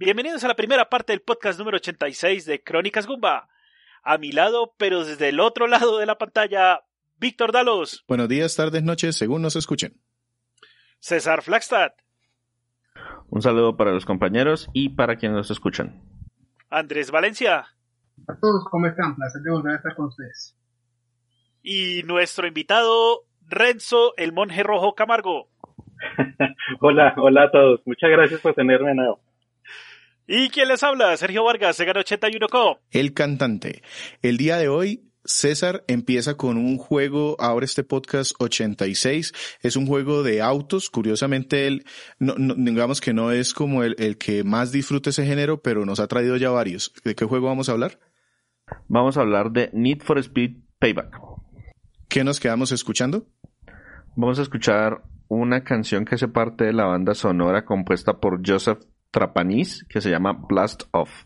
Bienvenidos a la primera parte del podcast número 86 de Crónicas Gumba. A mi lado, pero desde el otro lado de la pantalla, Víctor Dalos. Buenos días, tardes, noches, según nos escuchen. César Flagstad. Un saludo para los compañeros y para quienes nos escuchan. Andrés Valencia. A todos, ¿cómo están? Placer de volver a estar con ustedes. Y nuestro invitado, Renzo, el monje rojo Camargo. hola, hola a todos. Muchas gracias por tenerme de nuevo. ¿Y quién les habla? Sergio Vargas, Sega 81 Co. El cantante. El día de hoy, César empieza con un juego, ahora este podcast 86, es un juego de autos, curiosamente él, no, digamos que no es como el, el que más disfruta ese género, pero nos ha traído ya varios. ¿De qué juego vamos a hablar? Vamos a hablar de Need for Speed Payback. ¿Qué nos quedamos escuchando? Vamos a escuchar una canción que hace parte de la banda sonora compuesta por Joseph Trapanese que se llama Blast Off.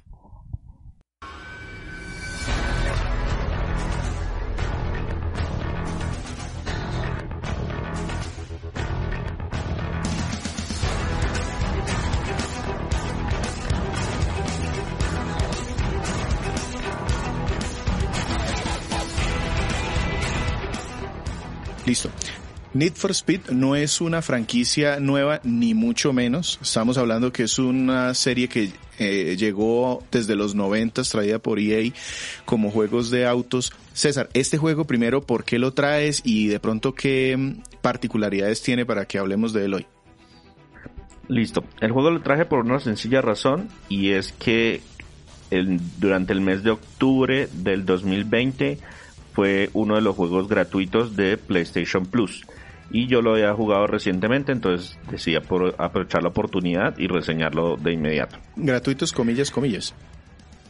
Listo. Need for Speed no es una franquicia nueva, ni mucho menos. Estamos hablando que es una serie que eh, llegó desde los 90, traída por EA como juegos de autos. César, este juego primero, ¿por qué lo traes y de pronto qué mm, particularidades tiene para que hablemos de él hoy? Listo. El juego lo traje por una sencilla razón y es que durante el mes de octubre del 2020 fue uno de los juegos gratuitos de PlayStation Plus y yo lo había jugado recientemente, entonces decía por aprovechar la oportunidad y reseñarlo de inmediato. Gratuitos, comillas, comillas.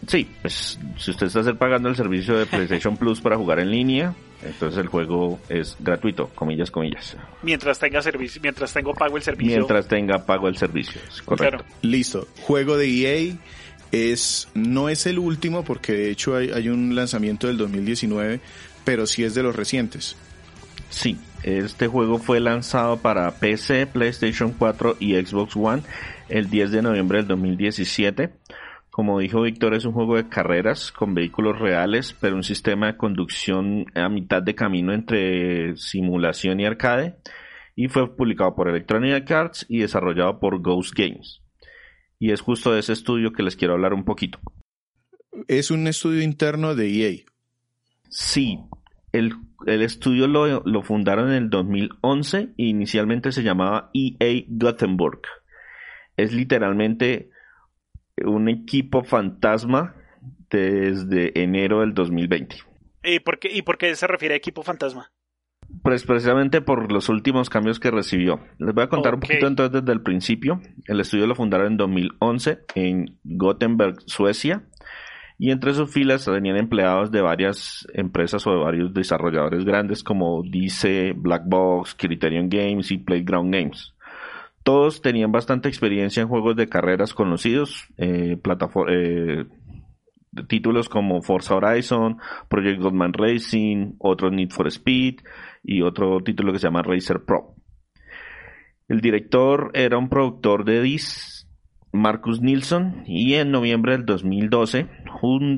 Sí, pues si usted está pagando el servicio de PlayStation Plus para jugar en línea, entonces el juego es gratuito, comillas, comillas. Mientras tenga servicio, mientras tengo pago el servicio. Mientras tenga pago el servicio, correcto. Listo. Juego de EA es no es el último porque de hecho hay, hay un lanzamiento del 2019, pero sí es de los recientes. Sí, este juego fue lanzado para PC, PlayStation 4 y Xbox One el 10 de noviembre del 2017. Como dijo Víctor, es un juego de carreras con vehículos reales, pero un sistema de conducción a mitad de camino entre simulación y arcade. Y fue publicado por Electronic Arts y desarrollado por Ghost Games. Y es justo de ese estudio que les quiero hablar un poquito. Es un estudio interno de EA. Sí, el, estudio lo, fundaron en el 2011 e inicialmente se llamaba EA Gothenburg. Es literalmente un equipo fantasma desde enero del 2020. ¿Y por qué, y por qué se refiere a equipo fantasma? Pues precisamente por los últimos cambios que recibió. Les voy a contar un poquito entonces desde el principio. El estudio lo fundaron en 2011 en Gothenburg, Suecia y entre sus filas tenían empleados de varias empresas o de varios desarrolladores grandes como Dice, Blackbox, Criterion Games y Playground Games. Todos tenían bastante experiencia en juegos de carreras conocidos, eh, eh, títulos como Forza Horizon, Project Goldman Racing, otro Need for Speed y otro título que se llama Racer Pro. El director era un productor de Dice Marcus Nilsson y en noviembre del 2012,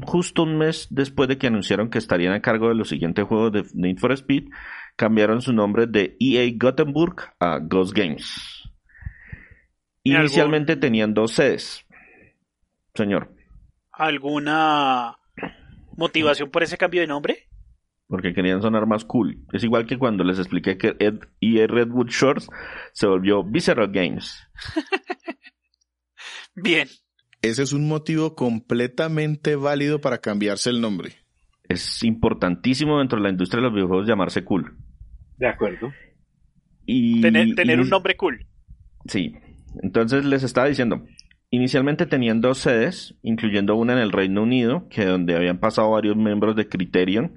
justo un mes después de que anunciaron que estarían a cargo de los siguientes juegos de Need for Speed, cambiaron su nombre de EA Gothenburg a Ghost Games. Inicialmente tenían dos sedes. Señor. ¿Alguna motivación por ese cambio de nombre? Porque querían sonar más cool. Es igual que cuando les expliqué que EA Redwood Shores se volvió Visceral Games. Bien. Ese es un motivo completamente válido para cambiarse el nombre. Es importantísimo dentro de la industria de los videojuegos llamarse cool. De acuerdo. Y, tener, un nombre cool. Sí. Entonces les estaba diciendo, inicialmente tenían dos sedes, incluyendo una en el Reino Unido, que donde habían pasado varios miembros de Criterion,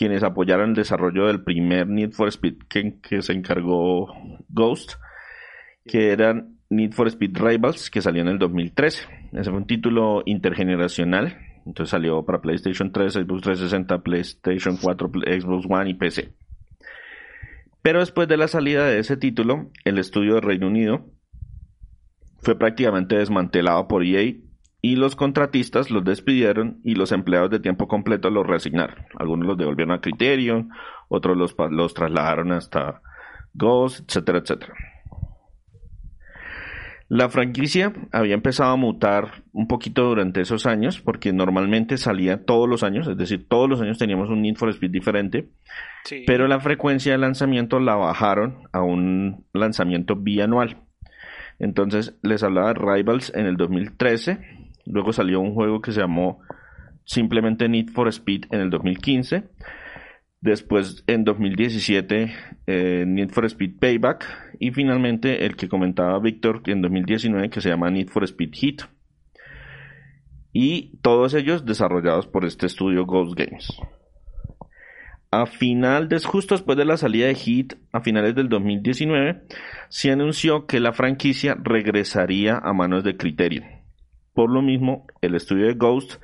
quienes apoyaron el desarrollo del primer Need for Speed que, que se encargó Ghost, que eran Need for Speed Rivals, que salió en el 2013. Ese fue un título intergeneracional. Entonces salió para PlayStation 3, Xbox 360, PlayStation 4, Xbox One y PC. Pero después de la salida de ese título, el estudio de Reino Unido fue prácticamente desmantelado por EA y los contratistas los despidieron y los empleados de tiempo completo los reasignaron. Algunos los devolvieron a Criterion, otros los, los trasladaron hasta Ghost, etcétera, etcétera. La franquicia había empezado a mutar un poquito durante esos años, porque normalmente salía todos los años, es decir, todos los años teníamos un Need for Speed diferente, pero la frecuencia de lanzamiento la bajaron a un lanzamiento bianual. Entonces les hablaba de Rivals en el 2013, luego salió un juego que se llamó simplemente Need for Speed en el 2015, Después, en 2017, eh, Need for Speed Payback. Y finalmente, el que comentaba Víctor en 2019, que se llama Need for Speed Heat. Y todos ellos desarrollados por este estudio Ghost Games. A final de, justo después de la salida de Heat, a finales del 2019, se anunció que la franquicia regresaría a manos de Criterion. Por lo mismo, el estudio de Ghost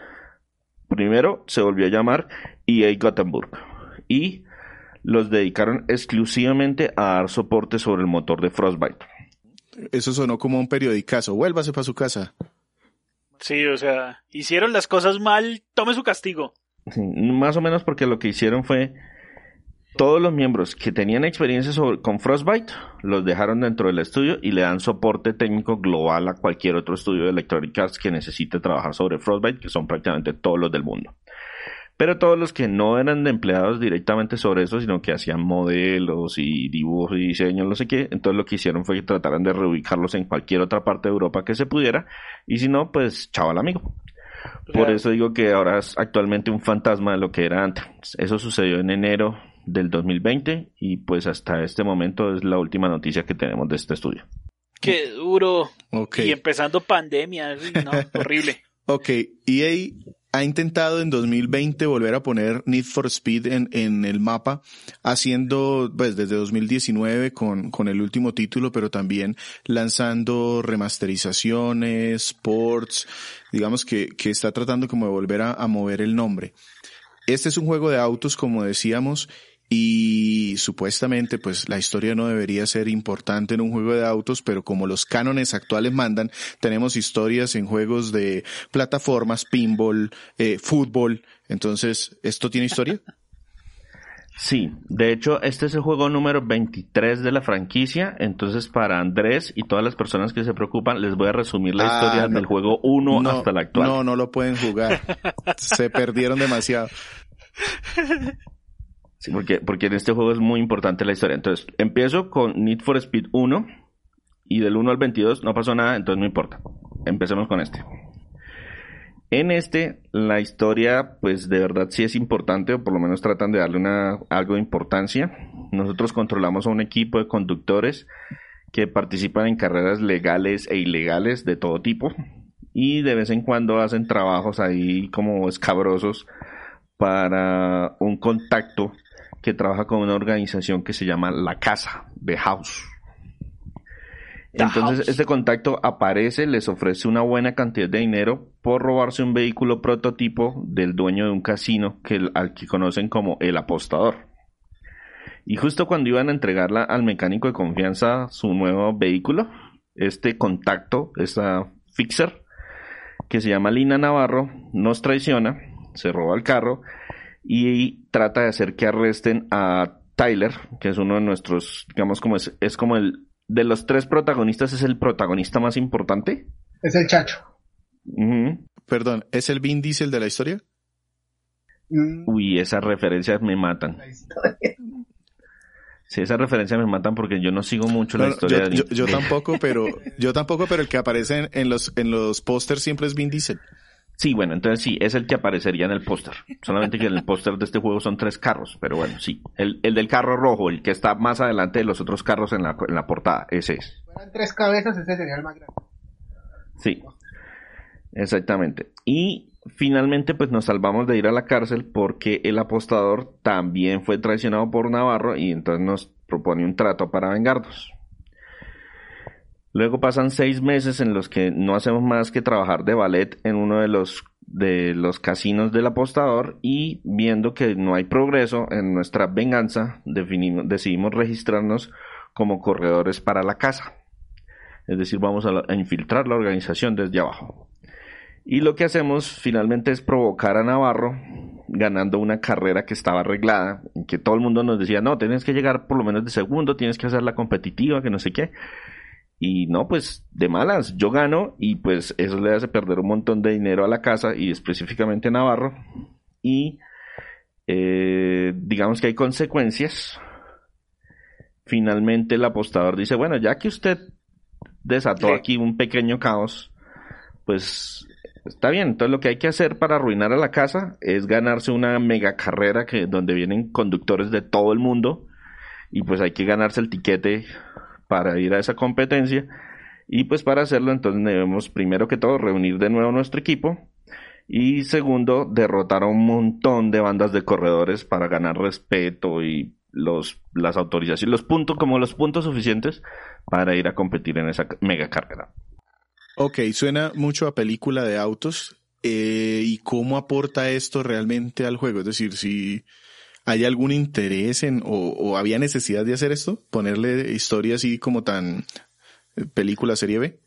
primero se volvió a llamar EA Gothenburg y los dedicaron exclusivamente a dar soporte sobre el motor de Frostbite. Eso sonó como un periodicazo. Vuélvase para su casa. Sí, o sea, hicieron las cosas mal, tome su castigo. más o menos porque lo que hicieron fue todos los miembros que tenían experiencia con Frostbite los dejaron dentro del estudio y le dan soporte técnico global a cualquier otro estudio de Electronic Arts que necesite trabajar sobre Frostbite, que son prácticamente todos los del mundo. Pero todos los que no eran empleados directamente sobre eso, sino que hacían modelos y dibujos y diseños, no sé qué, entonces lo que hicieron fue que trataran de reubicarlos en cualquier otra parte de Europa que se pudiera, y si no, pues chaval amigo. Por eso digo que ahora es actualmente un fantasma de lo que era antes. Eso sucedió en enero del 2020 y pues hasta este momento es la última noticia que tenemos de este estudio. Qué duro. Y empezando pandemia, no, horrible. Ok, EA ha intentado en 2020 volver a poner Need for Speed en, en el mapa, haciendo, pues desde 2019 con, con el último título, pero también lanzando remasterizaciones, ports, digamos que, que está tratando como de volver a, a mover el nombre. Este es un juego de autos, como decíamos, y supuestamente pues la historia no debería ser importante en un juego de autos, pero como los cánones actuales mandan, tenemos historias en juegos de plataformas, pinball, eh, fútbol, entonces, ¿esto tiene historia? Sí, de hecho, este es el juego número 23 de la franquicia, entonces para Andrés y todas las personas que se preocupan, les voy a resumir la ah, historia del juego 1 hasta la actual. No, no lo pueden jugar. se perdieron demasiado. Sí, porque, porque en este juego es muy importante la historia. Entonces, empiezo con Need for Speed 1 y del 1 al 22 no pasó nada, entonces no importa. Empecemos con este. En este, la historia, pues de verdad sí es importante, o por lo menos tratan de darle una, algo de importancia. Nosotros controlamos a un equipo de conductores que participan en carreras legales e ilegales de todo tipo. Y de vez en cuando hacen trabajos ahí como escabrosos para un contacto que trabaja con una organización que se llama La Casa, The House. Entonces este contacto aparece, les ofrece una buena cantidad de dinero por robarse un vehículo prototipo del dueño de un casino que, al que conocen como el apostador. Y justo cuando iban a entregarla al mecánico de confianza su nuevo vehículo, este contacto, esta fixer, que se llama Lina Navarro, nos traiciona, se roba el carro y trata de hacer que arresten a Tyler, que es uno de nuestros, digamos como es, es como el, de los tres protagonistas es el protagonista más importante. Es el Chacho. Perdón, ¿es el Vin Diesel de la historia? Mm. Uy, esas referencias me matan. Sí, esas referencias me matan porque yo no sigo mucho la historia. Yo, yo, tampoco, pero yo tampoco, pero el que aparece en, en los en los pósters siempre es Vin Diesel. Sí, bueno, entonces sí, es el que aparecería en el póster. Solamente que en el póster de este juego son tres carros, pero bueno, sí. El, el, del carro rojo, el que está más adelante de los otros carros en la, en la portada, ese es. Fueran tres cabezas, ese sería el más grande. Sí, exactamente. Y finalmente pues nos salvamos de ir a la cárcel porque el apostador también fue traicionado por Navarro y entonces nos propone un trato para vengarnos. Luego pasan seis meses en los que no hacemos más que trabajar de ballet en uno de los de los casinos del apostador y viendo que no hay progreso en nuestra venganza, decidimos registrarnos como corredores para la casa. Es decir, vamos a, infiltrar la organización desde abajo. Y lo que hacemos finalmente es provocar a Navarro ganando una carrera que estaba arreglada, en que todo el mundo nos decía, no, tienes que llegar por lo menos de segundo, tienes que hacerla competitiva, que no sé qué. Y no, pues de malas, yo gano y pues eso le hace perder un montón de dinero a la casa y específicamente a Navarro. Y eh, digamos que hay consecuencias. Finalmente el apostador dice, bueno, ya que usted desató aquí un pequeño caos, pues está bien. Entonces lo que hay que hacer para arruinar a la casa es ganarse una mega carrera que, donde vienen conductores de todo el mundo y pues hay que ganarse el tiquete para ir a esa competencia. Y pues para hacerlo entonces debemos primero que todo reunir de nuevo nuestro equipo y segundo, derrotar a un montón de bandas de corredores para ganar respeto y los, las autorizaciones, los puntos, como los puntos suficientes para ir a competir en esa mega carrera. Ok, suena mucho a película de autos. Eh, ¿Y cómo aporta esto realmente al juego? Es decir, si hay algún interés en, o, o había necesidad de hacer esto, ponerle historia así como tan eh, película serie B.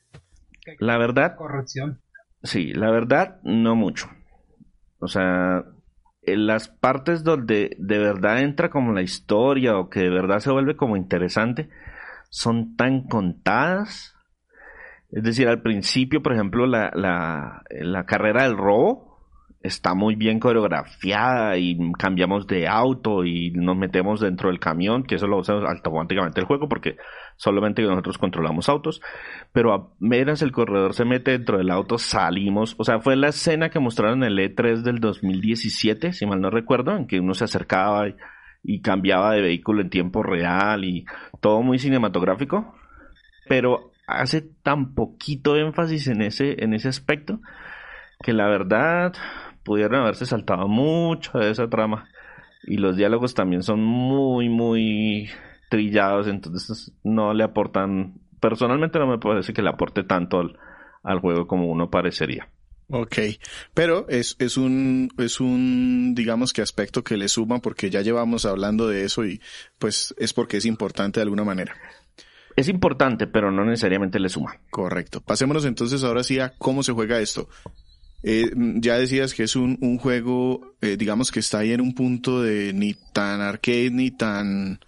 La verdad. Corrupción. Sí, la verdad, no mucho. O sea, en las partes donde de verdad entra como la historia o que de verdad se vuelve como interesante, son tan contadas. Es decir, al principio, por ejemplo, la, la, la carrera del robo, está muy bien coreografiada y cambiamos de auto y nos metemos dentro del camión, que eso lo usa automáticamente el juego porque solamente nosotros controlamos autos, pero apenas el corredor se mete dentro del auto, salimos, o sea, fue la escena que mostraron en el E3 del 2017, si mal no recuerdo, en que uno se acercaba y, y cambiaba de vehículo en tiempo real y todo muy cinematográfico, pero hace tan poquito énfasis en ese, en ese aspecto que la verdad pudieron haberse saltado mucho de esa trama. Y los diálogos también son muy, muy trillados, entonces no le aportan, personalmente no me parece que le aporte tanto al, juego como uno parecería. Ok, pero es, es un, es un, digamos que aspecto que le suma porque ya llevamos hablando de eso y pues es porque es importante de alguna manera. Es importante, pero no necesariamente le suma. Correcto. Pasémonos entonces ahora sí a cómo se juega esto. Eh, ya decías que es un, un juego, eh, digamos que está ahí en un punto de ni tan arcade ni tan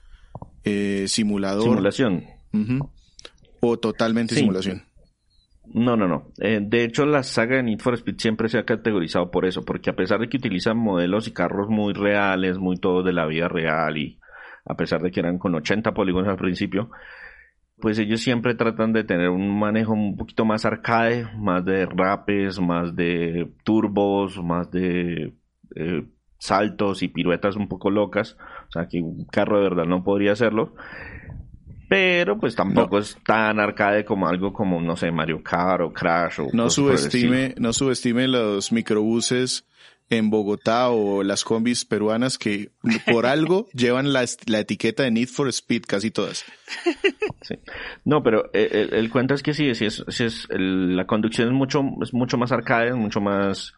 eh, simulador. Simulación. O totalmente simulación. No, no, no. Eh, de hecho, la saga de Need for Speed siempre se ha categorizado por eso, porque a pesar de que utilizan modelos y carros muy reales, muy todos de la vida real, y a pesar de que eran con 80 polígonos al principio, pues ellos siempre tratan de tener un manejo un poquito más arcade, más de rapes, más de turbos, más de eh, saltos y piruetas un poco locas. O sea, que un carro de verdad no podría hacerlo. Pero pues tampoco es tan arcade como algo como, no sé, Mario Kart o Crash o... No subestime, no subestime los microbuses en Bogotá o las combis peruanas que por algo llevan la, etiqueta de Need for Speed casi todas. Sí. No, pero eh, el, cuento es que sí, sí es, es la conducción es mucho, es mucho más arcade, es mucho más,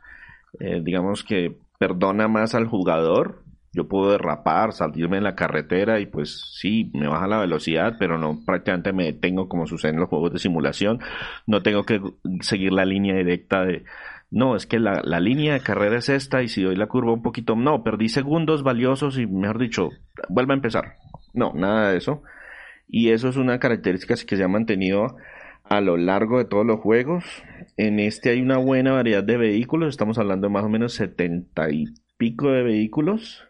eh, digamos que perdona más al jugador. Yo puedo derrapar, salirme en la carretera y pues sí, me baja la velocidad, pero no prácticamente me detengo como sucede en los juegos de simulación. No tengo que seguir la línea directa de, no, es que la, la, línea de carrera es esta y si doy la curva un poquito, no, perdí segundos valiosos y mejor dicho, vuelve a empezar. No, nada de eso. Y eso es una característica que se ha mantenido a lo largo de todos los juegos. En este hay una buena variedad de vehículos, estamos hablando de más o menos setenta y pico de vehículos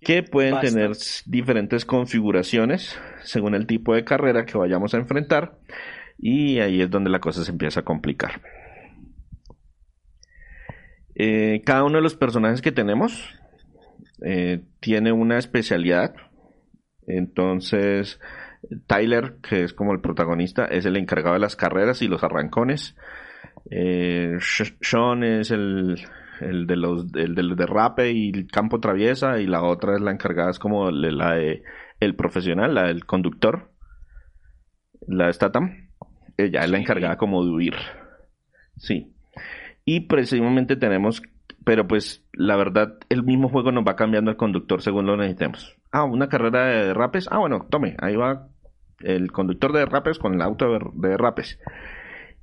que pueden tener diferentes configuraciones según el tipo de carrera que vayamos a enfrentar y ahí es donde la cosa se empieza a complicar. Eh, cada uno de los personajes que tenemos eh, tiene una especialidad. Entonces, Tyler, que es como el protagonista, es el encargado de las carreras y los arrancones. Eh, Sean es el, de los el del derrape y el campo traviesa y la otra es la encargada es como la de el profesional, la del conductor, la de Statham. Ella es la encargada como de huir. Sí. Y precisamente tenemos, pero pues la verdad, el mismo juego nos va cambiando el conductor según lo necesitemos. Ah, una carrera de rapes. Ah, bueno, tome, ahí va el conductor de derrapes con el auto de derrapes.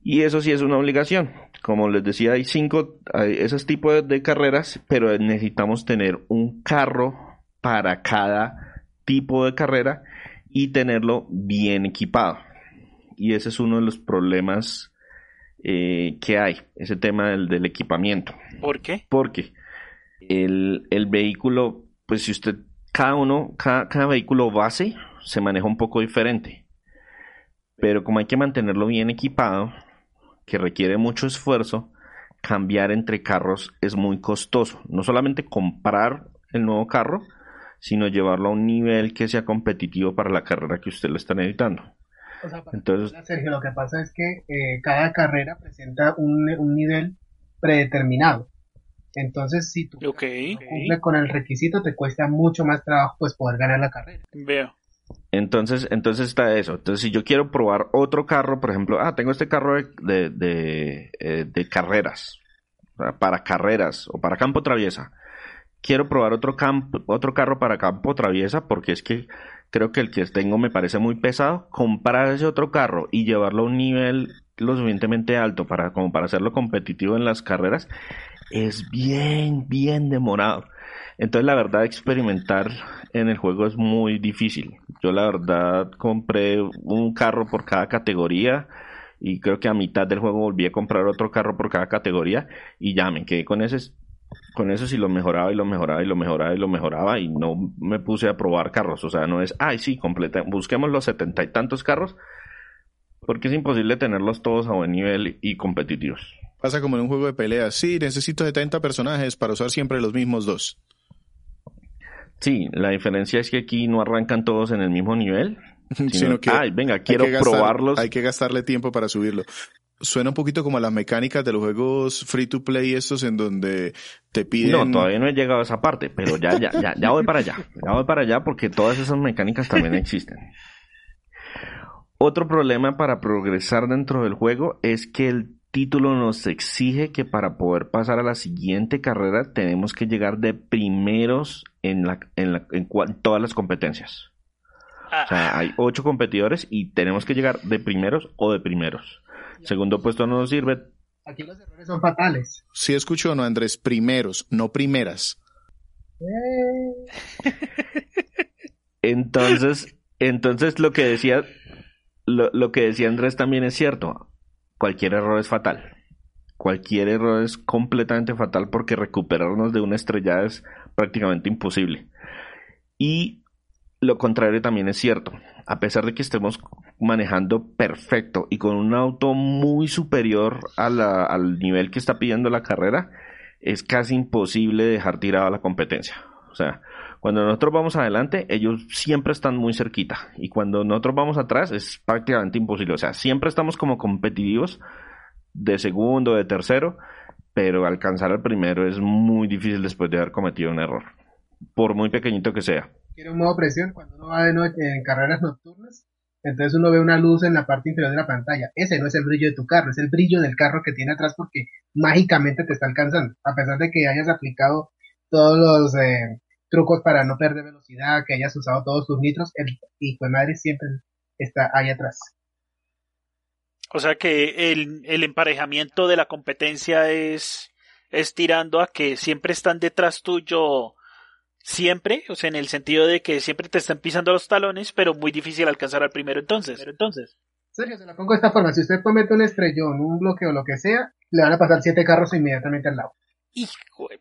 Y eso sí es una obligación. Como les decía, hay cinco, hay esos tipos de, carreras, pero necesitamos tener un carro para cada tipo de carrera y tenerlo bien equipado. Y ese es uno de los problemas eh, que hay, ese tema del, del, equipamiento. ¿Por qué? Porque el, el vehículo, pues si usted, cada uno, cada, cada vehículo base se maneja un poco diferente. Pero como hay que mantenerlo bien equipado, que requiere mucho esfuerzo, cambiar entre carros es muy costoso. No solamente comprar el nuevo carro, sino llevarlo a un nivel que sea competitivo para la carrera que usted le está necesitando. Entonces, Sergio, lo que pasa es que eh, cada carrera presenta un, nivel predeterminado. Entonces, si tú okay. cumple con el requisito, te cuesta mucho más trabajo pues poder ganar la carrera. Veo. Entonces, entonces está eso. Entonces, si yo quiero probar otro carro, por ejemplo, ah, tengo este carro de, de, eh, de, carreras, para carreras o para campo traviesa. Quiero probar otro, campo, otro carro para campo traviesa porque es que creo que el que tengo me parece muy pesado. Comprar ese otro carro y llevarlo a un nivel lo suficientemente alto para, como para hacerlo competitivo en las carreras es bien, bien demorado. Entonces, la verdad, experimentar en el juego es muy difícil. Yo, la verdad, compré un carro por cada categoría y creo que a mitad del juego volví a comprar otro carro por cada categoría y ya me quedé con ese con eso si lo mejoraba y lo mejoraba y lo mejoraba y lo mejoraba y no me puse a probar carros, o sea, no es, ay sí, completa, busquemos los setenta y tantos carros porque es imposible tenerlos todos a buen nivel y competitivos. Pasa como en un juego de peleas, sí, necesito 70 personajes para usar siempre los mismos dos. Sí, la diferencia es que aquí no arrancan todos en el mismo nivel, sino, que ay, venga, quiero probarlos. Hay que gastarle tiempo para subirlo. Suena un poquito como a las mecánicas de los juegos free to play estos en donde te piden... No, todavía no he llegado a esa parte, pero ya, ya, ya, ya voy para allá. Ya voy para allá porque todas esas mecánicas también existen. Otro problema para progresar dentro del juego es que el título nos exige que para poder pasar a la siguiente carrera tenemos que llegar de primeros en, la, en, la, en todas las competencias. O sea, hay ocho competidores y tenemos que llegar de primeros o de primeros. Segundo puesto no nos sirve. Aquí los errores son fatales. Sí escucho, no, Andrés, primeros, no primeras. Eh. Entonces, entonces lo que decía, lo, lo que decía Andrés también es cierto. Cualquier error es fatal. Cualquier error es completamente fatal porque recuperarnos de una estrellada es prácticamente imposible. Y lo contrario también es cierto. A pesar de que estemos manejando perfecto y con un auto muy superior al nivel que está pidiendo la carrera, es casi imposible dejar tirada la competencia. O sea, cuando nosotros vamos adelante, ellos siempre están muy cerquita. Y cuando nosotros vamos atrás, es prácticamente imposible. O sea, siempre estamos como competitivos de segundo, de tercero, pero alcanzar al primero es muy difícil después de haber cometido un error, por muy pequeñito que sea. Tiene un modo presión cuando uno va de noche en carreras nocturnas, entonces uno ve una luz en la parte inferior de la pantalla. Ese no es el brillo de tu carro, es el brillo del carro que tiene atrás porque mágicamente te está alcanzando, a pesar de que hayas aplicado todos los eh, trucos para no perder velocidad, que hayas usado todos tus nitros, el hijo de madre siempre está ahí atrás. O sea que el, el emparejamiento de la competencia es, es tirando a que siempre están detrás tuyo, siempre, o sea, en el sentido de que siempre te están pisando los talones, pero muy difícil alcanzar al primero entonces. Pero entonces. Sergio, se la pongo de esta forma, si usted comete un estrellón, un bloqueo, lo que sea, le van a pasar siete carros inmediatamente al lado. Hijo de...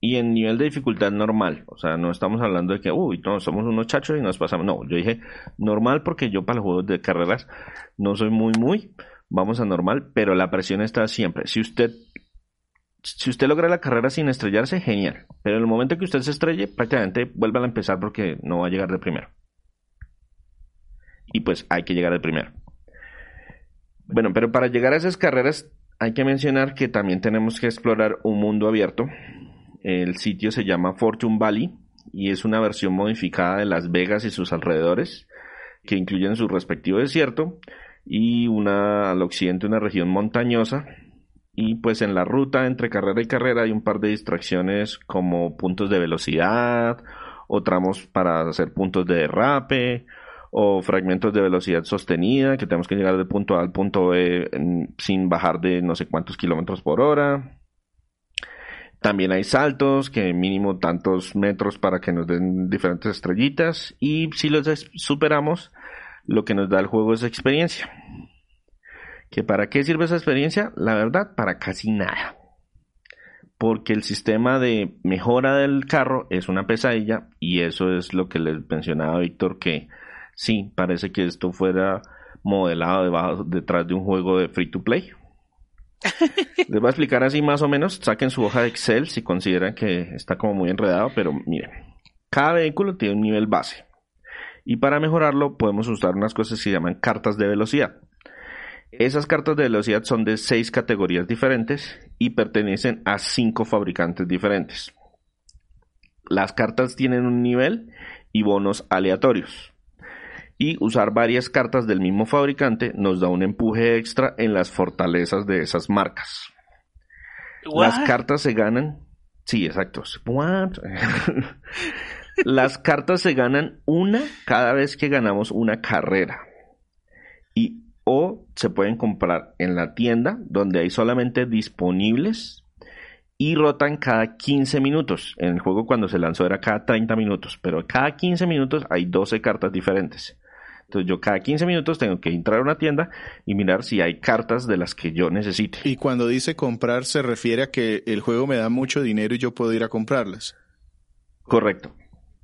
y en nivel de dificultad normal. O sea, no estamos hablando de que, uy, no, somos unos chachos y nos pasamos. No, yo dije normal porque yo para los juegos de carreras no soy muy, muy. Vamos a normal, pero la presión está siempre. Si usted, si usted logra la carrera sin estrellarse, genial. Pero en el momento que usted se estrelle, prácticamente vuelva a empezar porque no va a llegar de primero. Y pues hay que llegar de primero. Bueno, pero para llegar a esas carreras hay que mencionar que también tenemos que explorar un mundo abierto el sitio se llama Fortune Valley y es una versión modificada de Las Vegas y sus alrededores, que incluyen su respectivo desierto y una al occidente una región montañosa. Y pues en la ruta entre carrera y carrera hay un par de distracciones como puntos de velocidad o tramos para hacer puntos de derrape, o fragmentos de velocidad sostenida, que tenemos que llegar del punto A al punto B sin bajar de no sé cuántos kilómetros por hora. También hay saltos, que mínimo tantos metros para que nos den diferentes estrellitas. Y si los superamos, lo que nos da el juego es experiencia. ¿Que para qué sirve esa experiencia? La verdad, para casi nada. Porque el sistema de mejora del carro es una pesadilla y eso es lo que les mencionaba Víctor que sí, parece que esto fuera modelado debajo, detrás de un juego de free to play. Les voy a explicar así más o menos. Saquen su hoja de Excel si consideran que está como muy enredado, pero miren, cada vehículo tiene un nivel base. Y para mejorarlo podemos usar unas cosas que se llaman cartas de velocidad. Esas cartas de velocidad son de seis categorías diferentes y pertenecen a cinco fabricantes diferentes. Las cartas tienen un nivel y bonos aleatorios. Y usar varias cartas del mismo fabricante nos da un empuje extra en las fortalezas de esas marcas. Las cartas se ganan. Sí, exacto. Las cartas se ganan una cada vez que ganamos una carrera. Y o se pueden comprar en la tienda donde hay solamente disponibles y rotan cada 15 minutos. En el juego cuando se lanzó era cada 30 minutos, pero cada 15 minutos hay 12 cartas diferentes. Entonces yo cada 15 minutos tengo que entrar a una tienda y mirar si hay cartas de las que yo necesite. Y cuando dice comprar se refiere a que el juego me da mucho dinero y yo puedo ir a comprarlas. Correcto.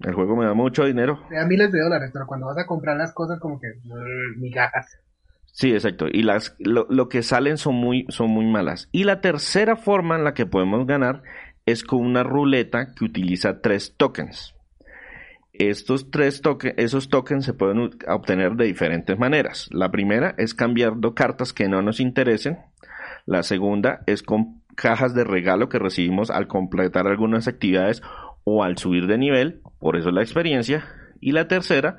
El juego me da mucho dinero. Me da miles de dólares, pero cuando vas a comprar las cosas como que migajas. Sí, exacto. Y las, lo, que salen son muy, son muy malas. Y la tercera forma en la que podemos ganar es con una ruleta que utiliza tres tokens. Estos tres tokens, esos tokens se pueden obtener de diferentes maneras. La primera es cambiando cartas que no nos interesen. La segunda es con cajas de regalo que recibimos al completar algunas actividades o al subir de nivel, por eso la experiencia. Y la tercera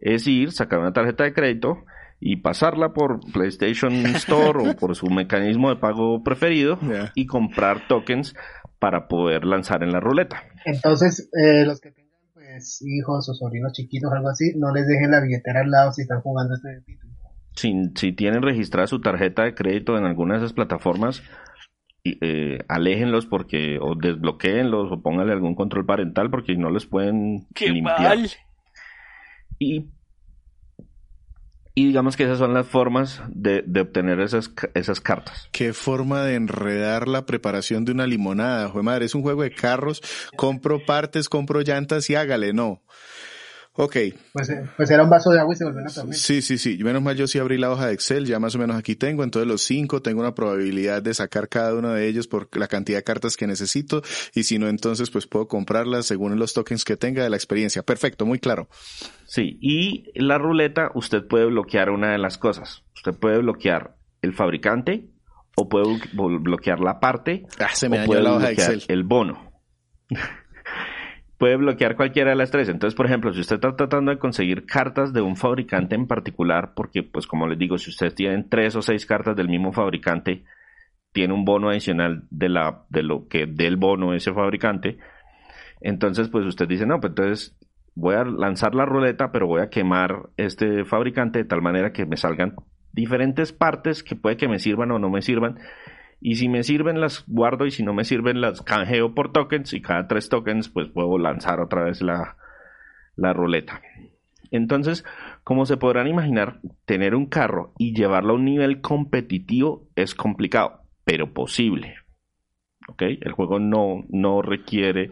es ir, sacar una tarjeta de crédito, y pasarla por PlayStation Store o por su mecanismo de pago preferido y comprar tokens para poder lanzar en la ruleta. Entonces, eh, los que tengan pues hijos o sobrinos chiquitos o algo así, no les dejen la billetera al lado si están jugando este título. Si, si tienen registrada su tarjeta de crédito en alguna de esas plataformas, eh, aléjenlos porque o desbloqueenlos o pónganle algún control parental porque no les pueden ¡Qué limpiar. Y y digamos que esas son las formas de, obtener esas, esas cartas. Qué forma de enredar la preparación de una limonada, Joder, madre. Es un juego de carros, compro partes, compro llantas y hágale, no. Ok. Pues, eh, pues, era un vaso de agua y se volvió una tormenta. Sí, sí, sí. Menos mal yo sí abrí la hoja de Excel, ya más o menos aquí tengo. Entonces los cinco tengo una probabilidad de sacar cada uno de ellos por la cantidad de cartas que necesito. Y si no, entonces pues puedo comprarlas según los tokens que tenga de la experiencia. Perfecto, muy claro. Sí, y la ruleta usted puede bloquear una de las cosas. Usted puede bloquear el fabricante o puede bloquear la parte. Ah, se me dañó la hoja de Excel. El bono. Puede bloquear cualquiera de las tres. Entonces, por ejemplo, si usted está tratando de conseguir cartas de un fabricante en particular, porque, pues, como les digo, si ustedes tienen tres o seis cartas del mismo fabricante, tiene un bono adicional de, la, de lo que del bono ese fabricante. Entonces, pues usted dice, no, pues entonces voy a lanzar la ruleta, pero voy a quemar este fabricante de tal manera que me salgan diferentes partes que puede que me sirvan o no me sirvan y si me sirven las guardo y si no me sirven las canjeo por tokens y cada tres tokens pues puedo lanzar otra vez la, la ruleta. Entonces, como se podrán imaginar, tener un carro y llevarlo a un nivel competitivo es complicado, pero posible. ¿ok? El juego no, no requiere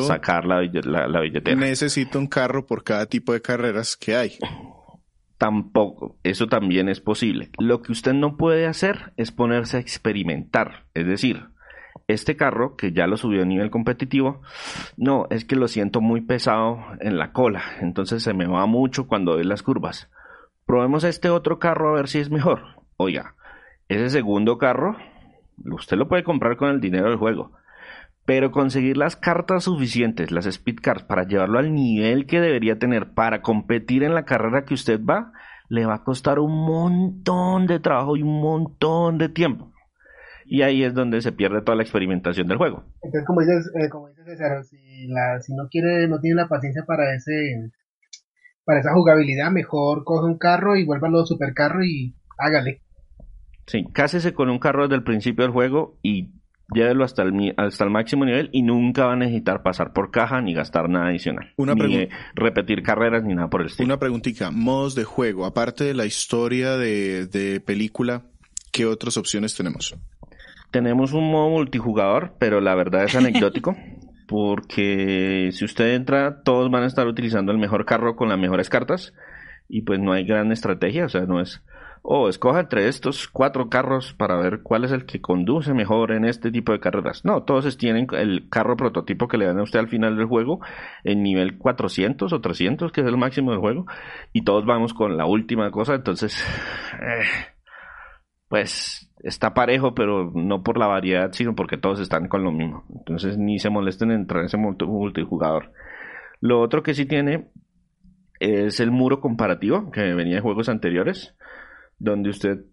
sacar la, la, la billetera. Necesito un carro por cada tipo de carreras que hay tampoco, eso también es posible. Lo que usted no puede hacer es ponerse a experimentar, es decir, este carro que ya lo subió a nivel competitivo, no, es que lo siento muy pesado en la cola, entonces se me va mucho cuando doy las curvas. Probemos este otro carro a ver si es mejor. Oiga, ese segundo carro, usted lo puede comprar con el dinero del juego. Pero conseguir las cartas suficientes, las speed cards, para llevarlo al nivel que debería tener para competir en la carrera que usted va, le va a costar un montón de trabajo y un montón de tiempo. y ahí es donde se pierde toda la experimentación del juego. Entonces, como dices, eh, como dices César, si, la, si no quiere, no tiene la paciencia para ese, para esa jugabilidad, mejor coge un carro y vuélvalo a supercarro y hágale. Sí, cásese con un carro desde el principio del juego y llévelo hasta el, hasta el máximo nivel y nunca va a necesitar pasar por caja ni gastar nada adicional. Una ni repetir carreras ni nada por el estilo. Una preguntita, modos de juego, aparte de la historia de, de película, ¿qué otras opciones tenemos? Tenemos un modo multijugador, pero la verdad es anecdótico. porque si usted entra, todos van a estar utilizando el mejor carro con las mejores cartas y pues no hay gran estrategia, o sea, no es o escoja entre estos cuatro carros para ver cuál es el que conduce mejor en este tipo de carreras. No, todos tienen el carro prototipo que le dan a usted al final del juego en nivel 400 o 300, que es el máximo del juego, y todos vamos con la última cosa, entonces, eh, pues está parejo, pero no por la variedad, sino porque todos están con lo mismo. Entonces ni se molesten en entrar en ese multijugador. Lo otro que sí tiene es el muro comparativo que venía de juegos anteriores donde usted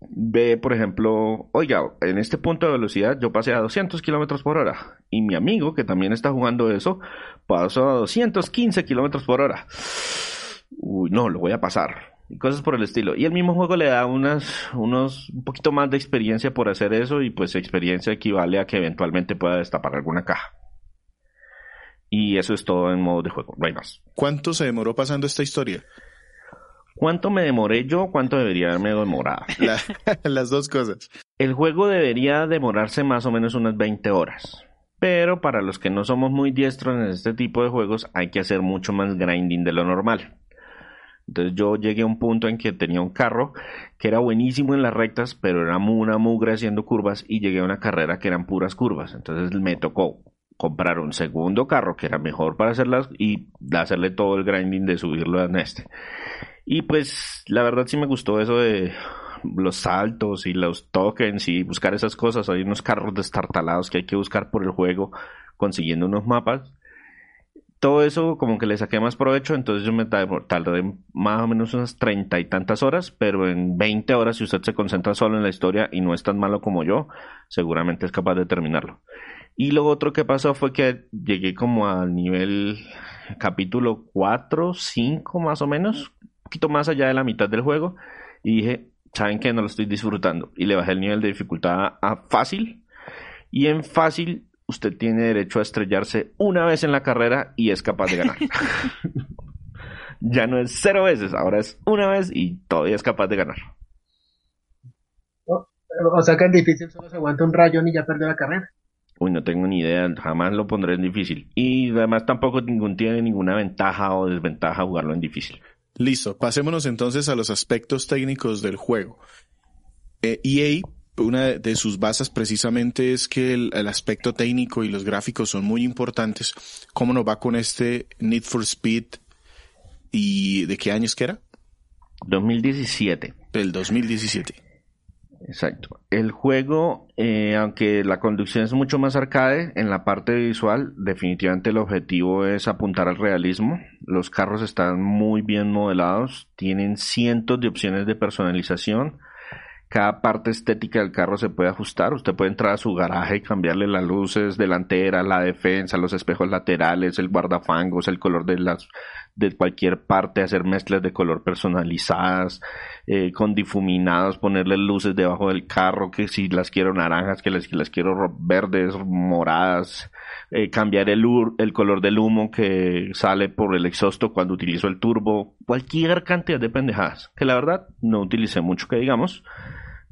ve, por ejemplo, oiga, en este punto de velocidad yo pasé a 200 kilómetros por hora y mi amigo que también está jugando eso pasó a 215 kilómetros por hora. Uy, no, lo voy a pasar. Y cosas por el estilo. Y el mismo juego le da unas, unos, un poquito más de experiencia por hacer eso y pues experiencia equivale a que eventualmente pueda destapar alguna caja. Y eso es todo en modo de juego, no hay más. ¿Cuánto se demoró pasando esta historia? ¿Cuánto me demoré yo? ¿Cuánto debería haberme demorado? las dos cosas. El juego debería demorarse más o menos unas 20 horas. Pero para los que no somos muy diestros en este tipo de juegos hay que hacer mucho más grinding de lo normal. Entonces yo llegué a un punto en que tenía un carro que era buenísimo en las rectas, pero era una mugre haciendo curvas y llegué a una carrera que eran puras curvas. Entonces me tocó comprar un segundo carro que era mejor para hacerlas y hacerle todo el grinding de subirlo en este. Y pues la verdad sí me gustó eso de los saltos y los tokens y buscar esas cosas. Hay unos carros destartalados que hay que buscar por el juego consiguiendo unos mapas. Todo eso como que le saqué más provecho, entonces yo me tardé más o menos unas treinta y tantas horas, pero en 20 horas si usted se concentra solo en la historia y no es tan malo como yo, seguramente es capaz de terminarlo. Y lo otro que pasó fue que llegué como al nivel capítulo 4, 5 más o menos, poquito más allá de la mitad del juego y dije, ¿saben que No lo estoy disfrutando. Y le bajé el nivel de dificultad a fácil. Y en fácil usted tiene derecho a estrellarse una vez en la carrera y es capaz de ganar. ya no es cero veces, ahora es una vez y todavía es capaz de ganar. O sea que en difícil solo se aguanta un rayón y ya perdió la carrera. Uy, no tengo ni idea, jamás lo pondré en difícil. Y además tampoco ningún, tiene ninguna ventaja o desventaja jugarlo en difícil. Listo, pasémonos entonces a los aspectos técnicos del juego. EA, e una de sus bases precisamente es que el, aspecto técnico y los gráficos son muy importantes. ¿Cómo nos va con este Need for Speed? ¿Y de qué años que era? 2017. Del 2017. Exacto. El juego, eh, aunque la conducción es mucho más arcade, en la parte visual definitivamente el objetivo es apuntar al realismo. Los carros están muy bien modelados, tienen cientos de opciones de personalización. Cada parte estética del carro se puede ajustar. Usted puede entrar a su garaje y cambiarle las luces delanteras, la defensa, los espejos laterales, el guardafangos, el color de las de cualquier parte, hacer mezclas de color personalizadas, eh, con difuminados, ponerle luces debajo del carro, que si las quiero naranjas, que las, que las quiero verdes, moradas, eh, cambiar el, el color del humo que sale por el exhausto cuando utilizo el turbo, cualquier cantidad de pendejadas, que la verdad no utilicé mucho que digamos,